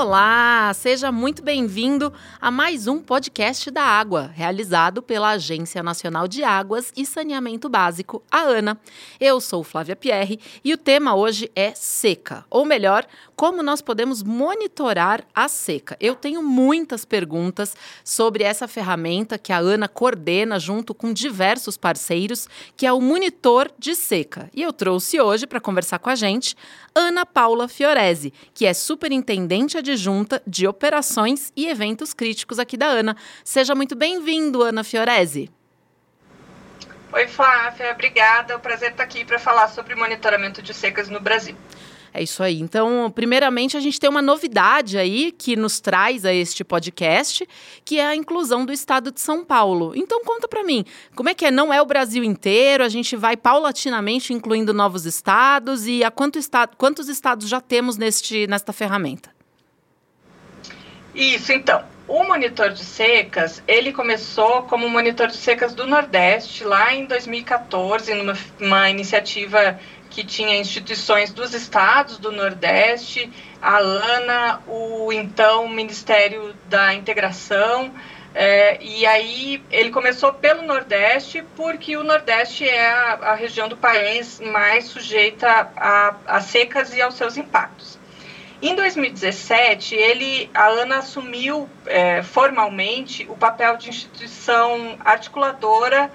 Olá, seja muito bem-vindo a mais um podcast da Água, realizado pela Agência Nacional de Águas e Saneamento Básico, a ANA. Eu sou Flávia Pierre e o tema hoje é seca, ou melhor, como nós podemos monitorar a seca. Eu tenho muitas perguntas sobre essa ferramenta que a ANA coordena junto com diversos parceiros, que é o Monitor de Seca. E eu trouxe hoje para conversar com a gente Ana Paula Fiorese, que é superintendente adjunta de operações e eventos críticos aqui da ANA. Seja muito bem-vindo, Ana Fiorese. Oi, Flávia, obrigada. É um prazer estar aqui para falar sobre monitoramento de secas no Brasil. É isso aí. Então, primeiramente, a gente tem uma novidade aí que nos traz a este podcast, que é a inclusão do estado de São Paulo. Então, conta para mim, como é que é? Não é o Brasil inteiro, a gente vai paulatinamente incluindo novos estados e a quanto estado, quantos estados já temos neste, nesta ferramenta? Isso, então. O monitor de secas, ele começou como monitor de secas do Nordeste lá em 2014, numa iniciativa que tinha instituições dos estados do Nordeste, a ANA, o então Ministério da Integração, é, e aí ele começou pelo Nordeste, porque o Nordeste é a, a região do país mais sujeita a, a, secas e aos seus impactos. Em 2017, ele, a ANA assumiu é, formalmente o papel de instituição articuladora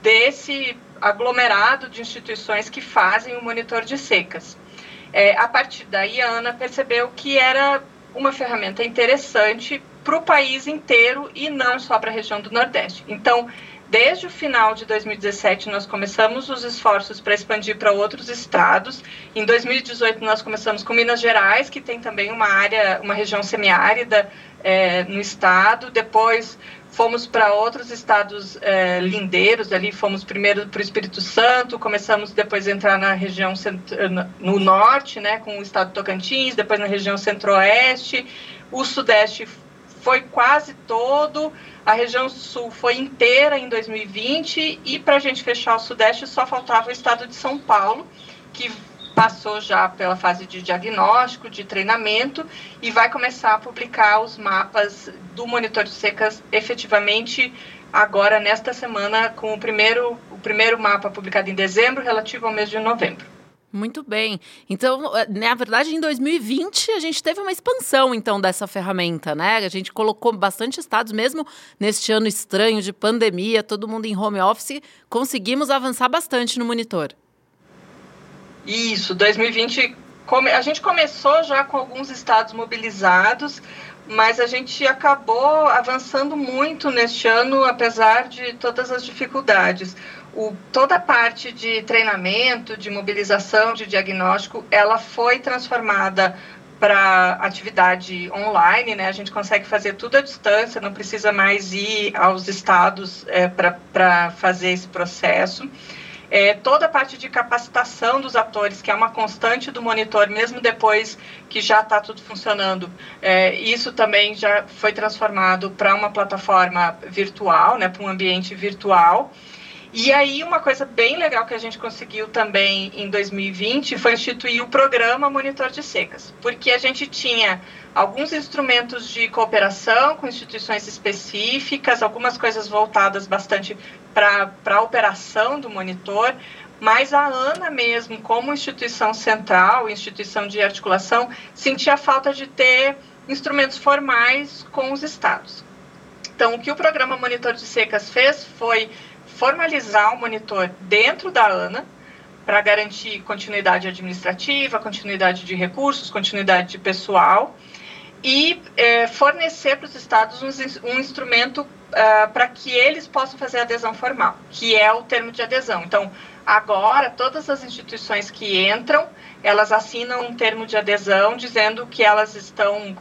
desse aglomerado de instituições que fazem o monitor de secas. É, a partir daí, a ANA percebeu que era uma ferramenta interessante para o país inteiro e não só para a região do Nordeste. Então, desde o final de 2017, nós começamos os esforços para expandir para outros estados. Em 2018, nós começamos com Minas Gerais, que tem também uma área, uma região semiárida é, no estado. Depois, fomos para outros estados é, lindeiros ali, fomos primeiro para o Espírito Santo, começamos depois a entrar na região no norte, né, com o estado Tocantins, depois na região centro-oeste, o sudeste foi quase todo, a região sul foi inteira em 2020 e para a gente fechar o sudeste só faltava o estado de São Paulo, que passou já pela fase de diagnóstico, de treinamento e vai começar a publicar os mapas do monitor de secas efetivamente agora nesta semana com o primeiro, o primeiro mapa publicado em dezembro relativo ao mês de novembro. Muito bem. Então, eh, na verdade, em 2020 a gente teve uma expansão então dessa ferramenta, né? A gente colocou bastante estados, mesmo neste ano estranho de pandemia, todo mundo em home office, conseguimos avançar bastante no monitor. Isso, 2020, come, a gente começou já com alguns estados mobilizados, mas a gente acabou avançando muito neste ano, apesar de todas as dificuldades. O, toda a parte de treinamento, de mobilização, de diagnóstico, ela foi transformada para atividade online, né? A gente consegue fazer tudo à distância, não precisa mais ir aos estados é, para fazer esse processo. É, toda a parte de capacitação dos atores, que é uma constante do monitor, mesmo depois que já está tudo funcionando, é, isso também já foi transformado para uma plataforma virtual, né, para um ambiente virtual. E aí, uma coisa bem legal que a gente conseguiu também em 2020 foi instituir o programa Monitor de Secas, porque a gente tinha alguns instrumentos de cooperação com instituições específicas, algumas coisas voltadas bastante para a operação do monitor, mas a ANA mesmo, como instituição central, instituição de articulação, sentia falta de ter instrumentos formais com os estados. Então, o que o programa Monitor de Secas fez foi formalizar o monitor dentro da ANA para garantir continuidade administrativa, continuidade de recursos, continuidade de pessoal e é, fornecer para os estados um, um instrumento uh, para que eles possam fazer adesão formal, que é o termo de adesão. Então, agora, todas as instituições que entram, elas assinam um termo de adesão dizendo que elas estão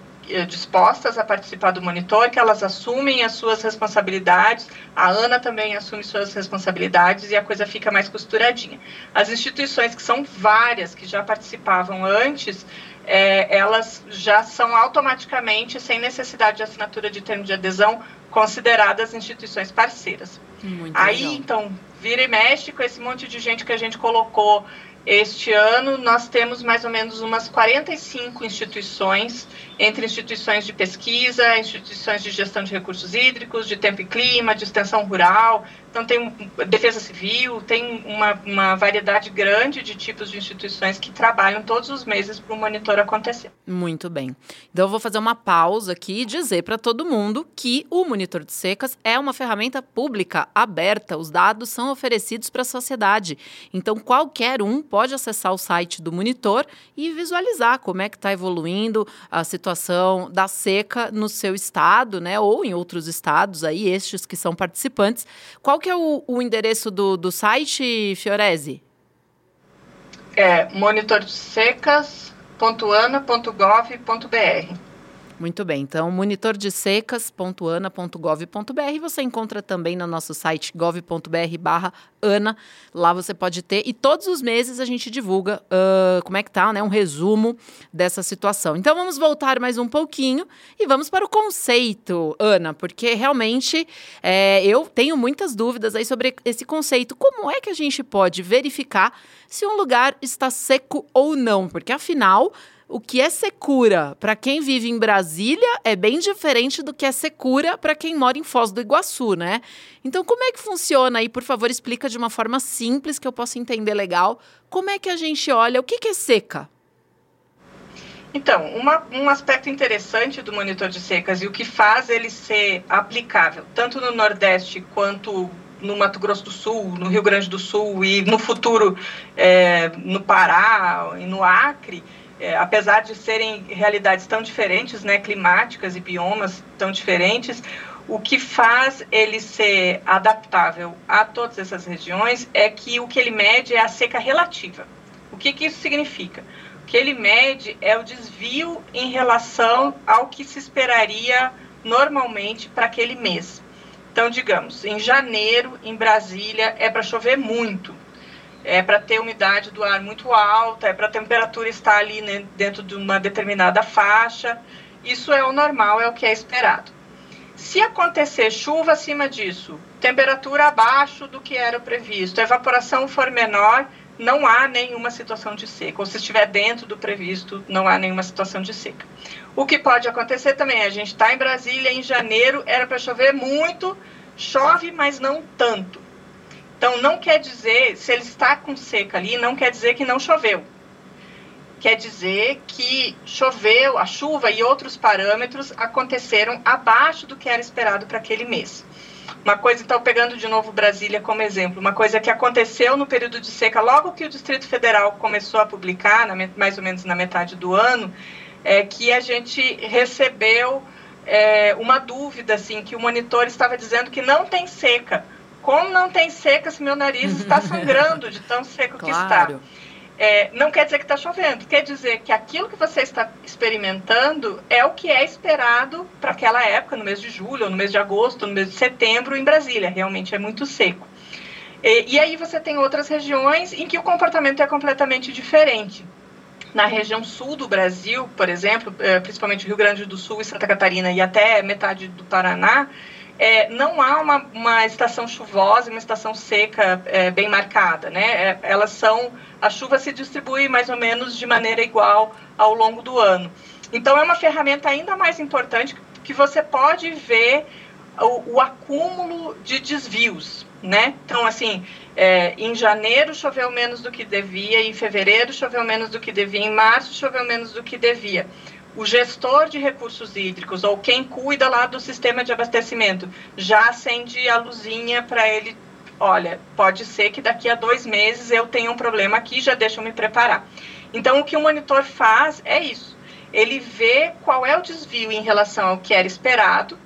dispostas a participar do monitor, que elas assumem as suas responsabilidades, a ANA também assume suas responsabilidades e a coisa fica mais costuradinha. As instituições, que são várias, que já participavam antes, é, elas já são automaticamente, sem necessidade de assinatura de termo de adesão, consideradas instituições parceiras. Muito Aí, legal. então, vira e mexe com esse monte de gente que a gente colocou Este ano nós temos mais ou menos umas 45 instituições, entre instituições de pesquisa, instituições de gestão de recursos hídricos, de tempo e clima, de extensão rural, então tem defesa civil, tem uma, uma variedade grande de tipos de instituições que trabalham todos os meses para o monitor acontecer. Muito bem. Então eu vou fazer uma pausa aqui e dizer para todo mundo que o monitor de secas é uma ferramenta pública, aberta, os dados são oferecidos para a sociedade. Então qualquer um pode acessar o site do monitor e visualizar como é que está evoluindo a situação da seca no seu estado, né? Ou em outros estados aí, estes que são participantes. Qual que é o, o endereço do, do site, Fiorese? É monitordesecas.ana.gov.br. Muito bem. Então, monitordesecas.ana.gov.br você encontra também no nosso site gov.br/ana. Lá você pode ter e todos os meses a gente divulga uh, como é que tá, né, um resumo dessa situação. Então, vamos voltar mais um pouquinho e vamos para o conceito, Ana, porque realmente é, eu tenho muitas dúvidas aí sobre esse conceito. Como é que a gente pode verificar se um lugar está seco ou não? Porque afinal o que é secura para quem vive em Brasília é bem diferente do que é secura para quem mora em Foz do Iguaçu, né? Então, como é que funciona aí? Por favor, explica de uma forma simples que eu possa entender legal. Como é que a gente olha? O que, que é seca? Então, uma, um aspecto interessante do monitor de secas e o que faz ele ser aplicável tanto no Nordeste quanto no Mato Grosso do Sul, no Rio Grande do Sul e no futuro é, no Pará e no Acre é, apesar de serem realidades tão diferentes, né, climáticas e biomas tão diferentes, o que faz ele ser adaptável a todas essas regiões é que o que ele mede é a seca relativa. O que, que isso significa? O que ele mede é o desvio em relação ao que se esperaria normalmente para aquele mês. Então, digamos, em janeiro, em Brasília, é para chover muito é para ter umidade do ar muito alta, é para a temperatura estar ali né, dentro de uma determinada faixa. Isso é o normal, é o que é esperado. Se acontecer chuva acima disso, temperatura abaixo do que era previsto, a evaporação for menor, não há nenhuma situação de seca. Ou se estiver dentro do previsto, não há nenhuma situação de seca. O que pode acontecer também, a gente está em Brasília em janeiro, era para chover muito, chove, mas não tanto. Então, não quer dizer, se ele está com seca ali, não quer dizer que não choveu. Quer dizer que choveu, a chuva e outros parâmetros aconteceram abaixo do que era esperado para aquele mês. Uma coisa, então, pegando de novo Brasília como exemplo, uma coisa que aconteceu no período de seca, logo que o Distrito Federal começou a publicar, mais ou menos na metade do ano, é que a gente recebeu é, uma dúvida, assim, que o monitor estava dizendo que não tem seca como não tem seca se meu nariz está sangrando de tão seco claro. que está? É, não quer dizer que está chovendo, quer dizer que aquilo que você está experimentando é o que é esperado para aquela época, no mês de julho, ou no mês de agosto, no mês de setembro, em Brasília. Realmente é muito seco. E, e aí você tem outras regiões em que o comportamento é completamente diferente. Na região sul do Brasil, por exemplo, é, principalmente Rio Grande do Sul e Santa Catarina e até metade do Paraná, é, não há uma, uma estação chuvosa e uma estação seca é, bem marcada, né? É, elas são, a chuva se distribui mais ou menos de maneira igual ao longo do ano. Então é uma ferramenta ainda mais importante que você pode ver o, o acúmulo de desvios, né? Então assim, é, em janeiro choveu menos do que devia, em fevereiro choveu menos do que devia, em março choveu menos do que devia o gestor de recursos hídricos ou quem cuida lá do sistema de abastecimento já acende a luzinha para ele. Olha, pode ser que daqui a dois meses eu tenha um problema aqui, já deixa eu me preparar. Então, o que o monitor faz é isso. Ele vê qual é o desvio em relação ao que era esperado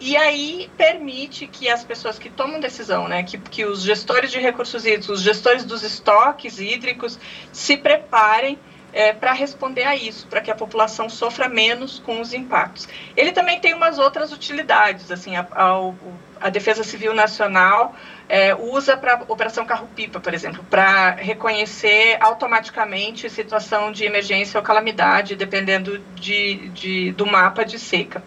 e aí permite que as pessoas que tomam decisão, né, que, que os gestores de recursos hídricos, os gestores dos estoques hídricos se preparem é, para responder a isso, para que a população sofra menos com os impactos. Ele também tem umas outras utilidades, assim, a, a, a Defesa Civil Nacional é, usa para Operação Carro-Pipa, por exemplo, para reconhecer automaticamente situação de emergência ou calamidade, dependendo de, de do mapa de seca.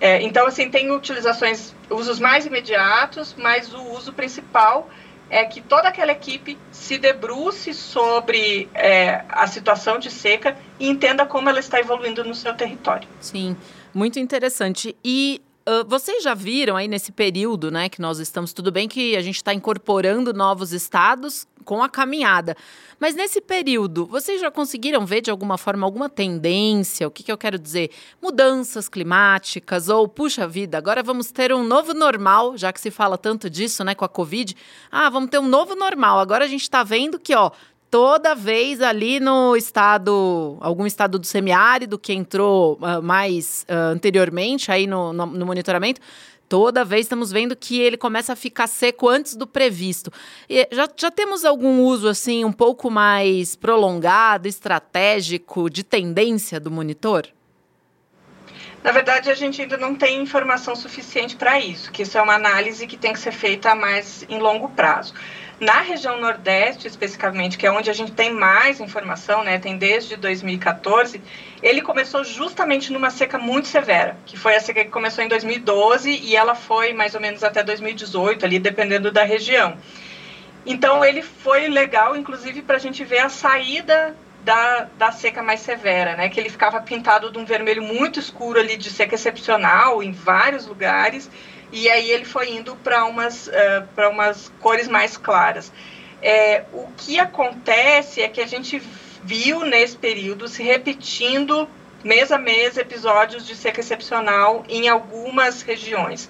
É, então, assim, tem utilizações, usos mais imediatos, mas o uso principal é que toda aquela equipe se debruce sobre é, a situação de seca e entenda como ela está evoluindo no seu território. Sim, muito interessante. E Uh, vocês já viram aí nesse período, né, que nós estamos, tudo bem que a gente está incorporando novos estados com a caminhada, mas nesse período, vocês já conseguiram ver de alguma forma alguma tendência? O que, que eu quero dizer? Mudanças climáticas ou, puxa vida, agora vamos ter um novo normal, já que se fala tanto disso, né, com a Covid. Ah, vamos ter um novo normal. Agora a gente está vendo que, ó, toda vez ali no estado, algum estado do semiárido que entrou uh, mais uh, anteriormente aí no, no, no, monitoramento, toda vez estamos vendo que ele começa a ficar seco antes do previsto. E já, já temos algum uso assim um pouco mais prolongado, estratégico, de tendência do monitor? Na verdade, a gente ainda não tem informação suficiente para isso, que isso é uma análise que tem que ser feita mais em longo prazo. Na região Nordeste, especificamente, que é onde a gente tem mais informação, né, tem desde 2014, ele começou justamente numa seca muito severa, que foi a seca que começou em 2012 e ela foi mais ou menos até 2018, ali dependendo da região. Então, ele foi legal, inclusive, para a gente ver a saída da, da seca mais severa, né? Que ele ficava pintado de um vermelho muito escuro ali de seca excepcional em vários lugares e aí ele foi indo para umas, uh, umas cores mais claras. É, o que acontece é que a gente viu nesse período se repetindo mês a mês episódios de seca excepcional em algumas regiões.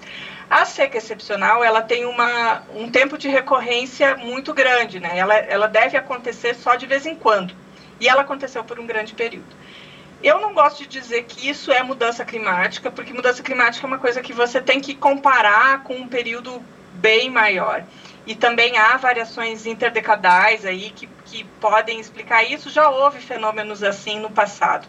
A seca excepcional ela tem uma, um tempo de recorrência muito grande, né? Ela, ela deve acontecer só de vez em quando. E ela aconteceu por um grande período. Eu não gosto de dizer que isso é mudança climática, porque mudança climática é uma coisa que você tem que comparar com um período bem maior. E também há variações interdecadais aí que, que podem explicar isso. Já houve fenômenos assim no passado.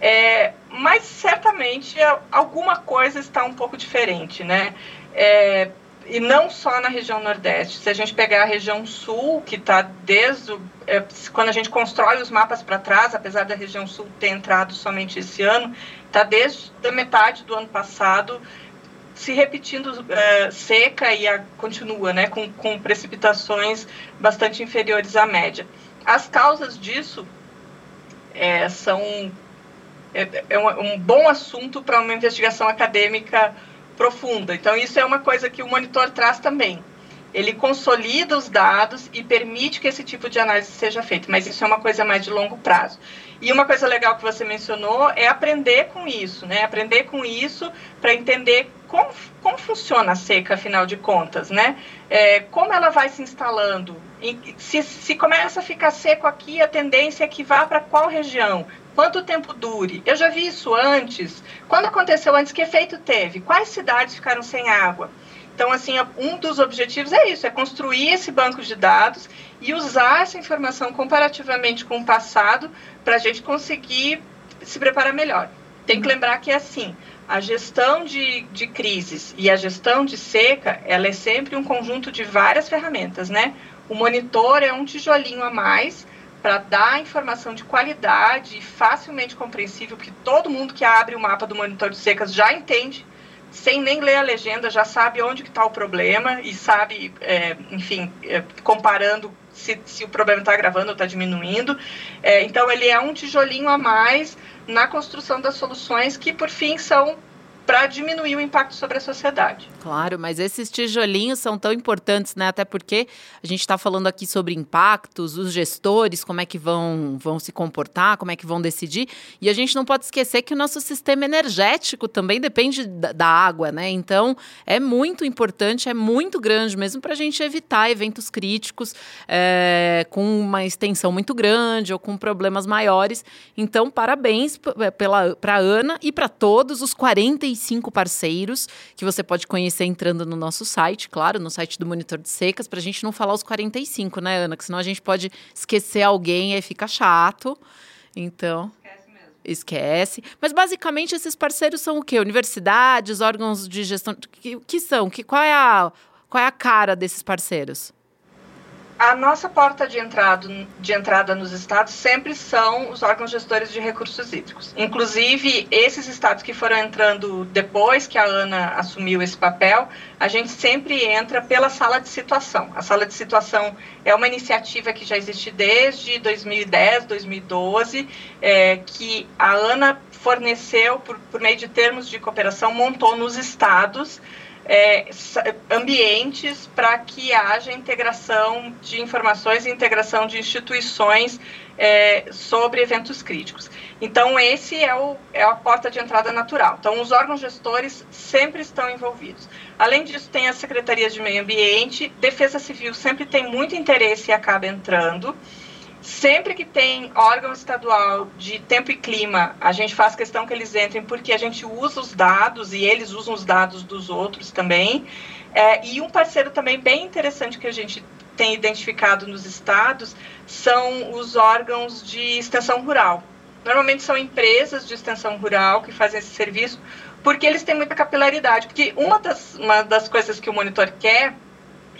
É, mas certamente alguma coisa está um pouco diferente, né? É, e não só na região Nordeste. Se a gente pegar a região Sul, que está desde. O, é, quando a gente constrói os mapas para trás, apesar da região Sul ter entrado somente esse ano, está desde a metade do ano passado se repetindo é, seca e a, continua, né, com, com precipitações bastante inferiores à média. As causas disso é, são é, é um, um bom assunto para uma investigação acadêmica profunda. Então, isso é uma coisa que o monitor traz também. Ele consolida os dados e permite que esse tipo de análise seja feita, mas isso é uma coisa mais de longo prazo. E uma coisa legal que você mencionou é aprender com isso, né? Aprender com isso para entender como, como funciona a seca, afinal de contas, né? É, como ela vai se instalando. Se, se começa a ficar seco aqui, a tendência é que vá para qual região? Quanto tempo dure? Eu já vi isso antes. Quando aconteceu antes, que efeito teve? Quais cidades ficaram sem água? Então, assim, um dos objetivos é isso, é construir esse banco de dados e usar essa informação comparativamente com o passado para a gente conseguir se preparar melhor. Tem que lembrar que é assim, a gestão de, de crises e a gestão de seca, ela é sempre um conjunto de várias ferramentas, né? O monitor é um tijolinho a mais para dar informação de qualidade e facilmente compreensível, que todo mundo que abre o mapa do monitor de secas já entende, sem nem ler a legenda, já sabe onde está o problema e sabe, é, enfim, é, comparando se, se, o problema está agravando ou está diminuindo. É, então, ele é um tijolinho a mais na construção das soluções que, por fim, são para diminuir o impacto sobre a sociedade. Claro, mas esses tijolinhos são tão importantes, né? Até porque a gente está falando aqui sobre impactos, os gestores, como é que vão, vão se comportar, como é que vão decidir. E a gente não pode esquecer que o nosso sistema energético também depende da, da água, né? Então é muito importante, é muito grande mesmo para a gente evitar eventos críticos é, com uma extensão muito grande ou com problemas maiores. Então, parabéns para a Ana e para todos os 40 35 parceiros que você pode conhecer entrando no nosso site, claro, no site do Monitor de Secas, para a gente não falar os 45, né, Ana? Que senão a gente pode esquecer alguém e aí fica chato. Então. Esquece. Mas basicamente esses parceiros são o quê? Universidades, órgãos de gestão. Que, que são? Que, qual, é a, qual é a cara desses parceiros? A nossa porta de entrada, de entrada nos estados sempre são os órgãos gestores de recursos hídricos. Inclusive, esses estados que foram entrando depois que a ANA assumiu esse papel, a gente sempre entra pela sala de situação. A sala de situação é uma iniciativa que já existe desde 2010, 2012, é, que a ANA forneceu, por, por meio de termos de cooperação, montou nos estados é, ambientes para que haja integração de informações e integração de instituições é, sobre eventos críticos. Então, esse é, o, é a porta de entrada natural. Então, os órgãos gestores sempre estão envolvidos. Além disso, tem as secretarias de meio ambiente, defesa civil sempre tem muito interesse e acaba entrando. Sempre que tem órgão estadual de tempo e clima, a gente faz questão que eles entrem, porque a gente usa os dados e eles usam os dados dos outros também. É, e um parceiro também bem interessante que a gente tem identificado nos estados são os órgãos de extensão rural. Normalmente são empresas de extensão rural que fazem esse serviço, porque eles têm muita capilaridade. Porque uma das, uma das coisas que o monitor quer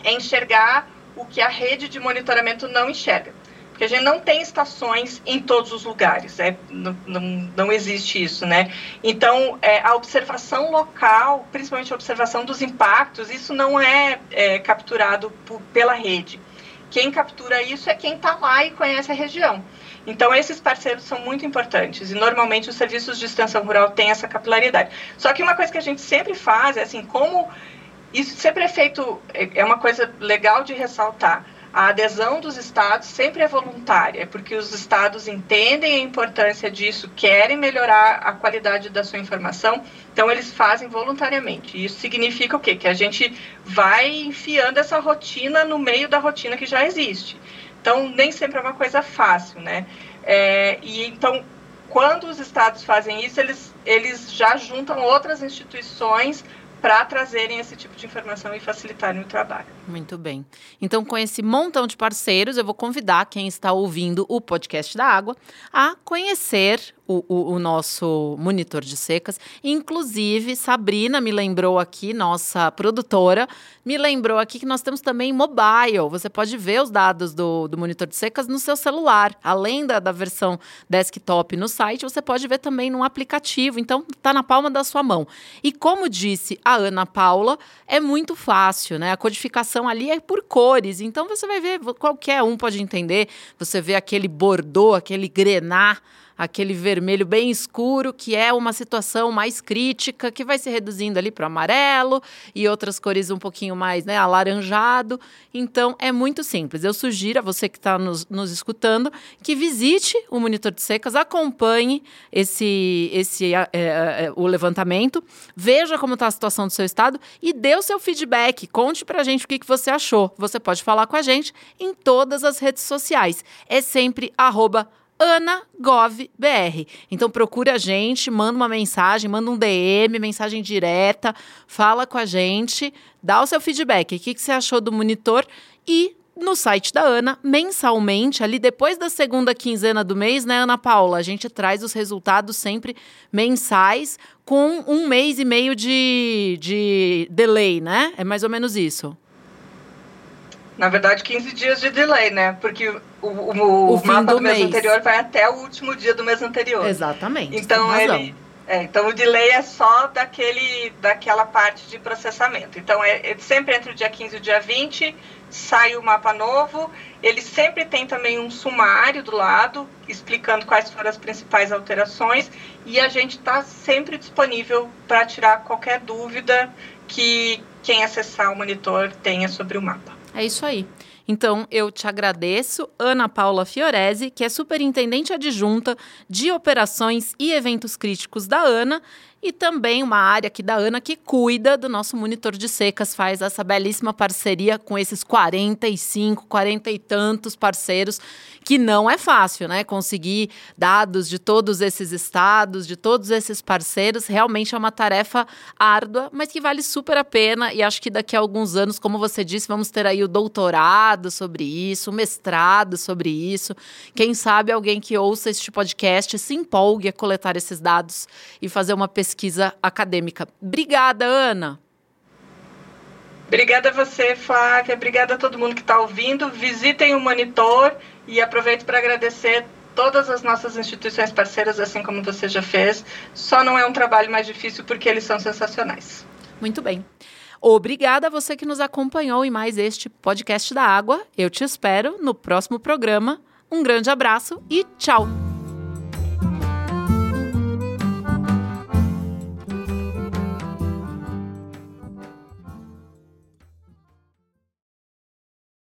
é enxergar o que a rede de monitoramento não enxerga porque a gente não tem estações em todos os lugares, não, não, não existe isso, né? Então, é, a observação local, principalmente a observação dos impactos, isso não é, é capturado por, pela rede. Quem captura isso é quem está lá e conhece a região. Então, esses parceiros são muito importantes e normalmente os serviços de extensão rural têm essa capilaridade. Só que uma coisa que a gente sempre faz é assim, como isso sempre é feito, é uma coisa legal de ressaltar a adesão dos estados sempre é voluntária, porque os estados entendem a importância disso, querem melhorar a qualidade da sua informação, então eles fazem voluntariamente. Isso significa o quê? Que a gente vai enfiando essa rotina no meio da rotina que já existe. Então, nem sempre é uma coisa fácil, né? É, e então, quando os estados fazem isso, eles, eles já juntam outras instituições para trazerem esse tipo de informação e facilitarem o trabalho. Muito bem. Então, com esse montão de parceiros, eu vou convidar quem está ouvindo o podcast da água a conhecer o, o, o, nosso monitor de secas. Inclusive, Sabrina me lembrou aqui, nossa produtora, me lembrou aqui que nós temos também mobile. Você pode ver os dados do, do monitor de secas no seu celular. Além da, da versão desktop no site, você pode ver também no aplicativo. Então, está na palma da sua mão. E como disse a Ana Paula, é muito fácil, né? A codificação ali é por cores. Então, você vai ver, qualquer um pode entender. Você vê aquele bordô, aquele grená aquele vermelho bem escuro, que é uma situação mais crítica, que vai se reduzindo ali para o amarelo e outras cores um pouquinho mais né, alaranjado. Então, é muito simples. Eu sugiro a você que está nos, nos escutando que visite o monitor de secas, acompanhe esse, esse é, é, o levantamento, veja como está a situação do seu estado e dê o seu feedback. Conte para a gente o que, que você achou. Você pode falar com a gente em todas as redes sociais. É sempre arroba AnaGovBR. Então procura a gente, manda uma mensagem, manda um DM, mensagem direta, fala com a gente, dá o seu feedback. O que, que você achou do monitor? E no site da Ana, mensalmente, ali depois da segunda quinzena do mês, né, Ana Paula? A gente traz os resultados sempre mensais, com um mês e meio de, de delay, né? É mais ou menos isso. Na verdade, 15 dias de delay, né? Porque o, o, o mapa do, do mês, mês anterior vai até o último dia do mês anterior. Exatamente. Então ele. É, então o delay é só daquele, daquela parte de processamento. Então é, é, sempre entre o dia 15 e o dia 20 sai o mapa novo. Ele sempre tem também um sumário do lado explicando quais foram as principais alterações e a gente está sempre disponível para tirar qualquer dúvida que quem acessar o monitor tenha sobre o mapa. É isso aí. Então, eu te agradeço, Ana Paula Fiorese, que é superintendente adjunta de operações e eventos críticos da ANA e também uma área aqui da Ana que cuida do nosso monitor de secas, faz essa belíssima parceria com esses 45, 40 e tantos parceiros, que não é fácil, né? Conseguir dados de todos esses estados, de todos esses parceiros, realmente é uma tarefa árdua, mas que vale super a pena e acho que daqui a alguns anos, como você disse, vamos ter aí o doutorado sobre isso, o mestrado sobre isso. Quem sabe alguém que ouça este podcast se empolgue a coletar esses dados e fazer uma pesquisa pesquisa acadêmica. Obrigada, Ana. Obrigada a você, Flávia. Obrigada a todo mundo que está ouvindo. Visitem o monitor e aproveito para agradecer todas as nossas instituições parceiras, assim como você já fez. Só não é um trabalho mais difícil porque eles são sensacionais. Muito bem. Obrigada a você que nos acompanhou em mais este podcast da Água. Eu te espero no próximo programa. Um grande abraço e tchau!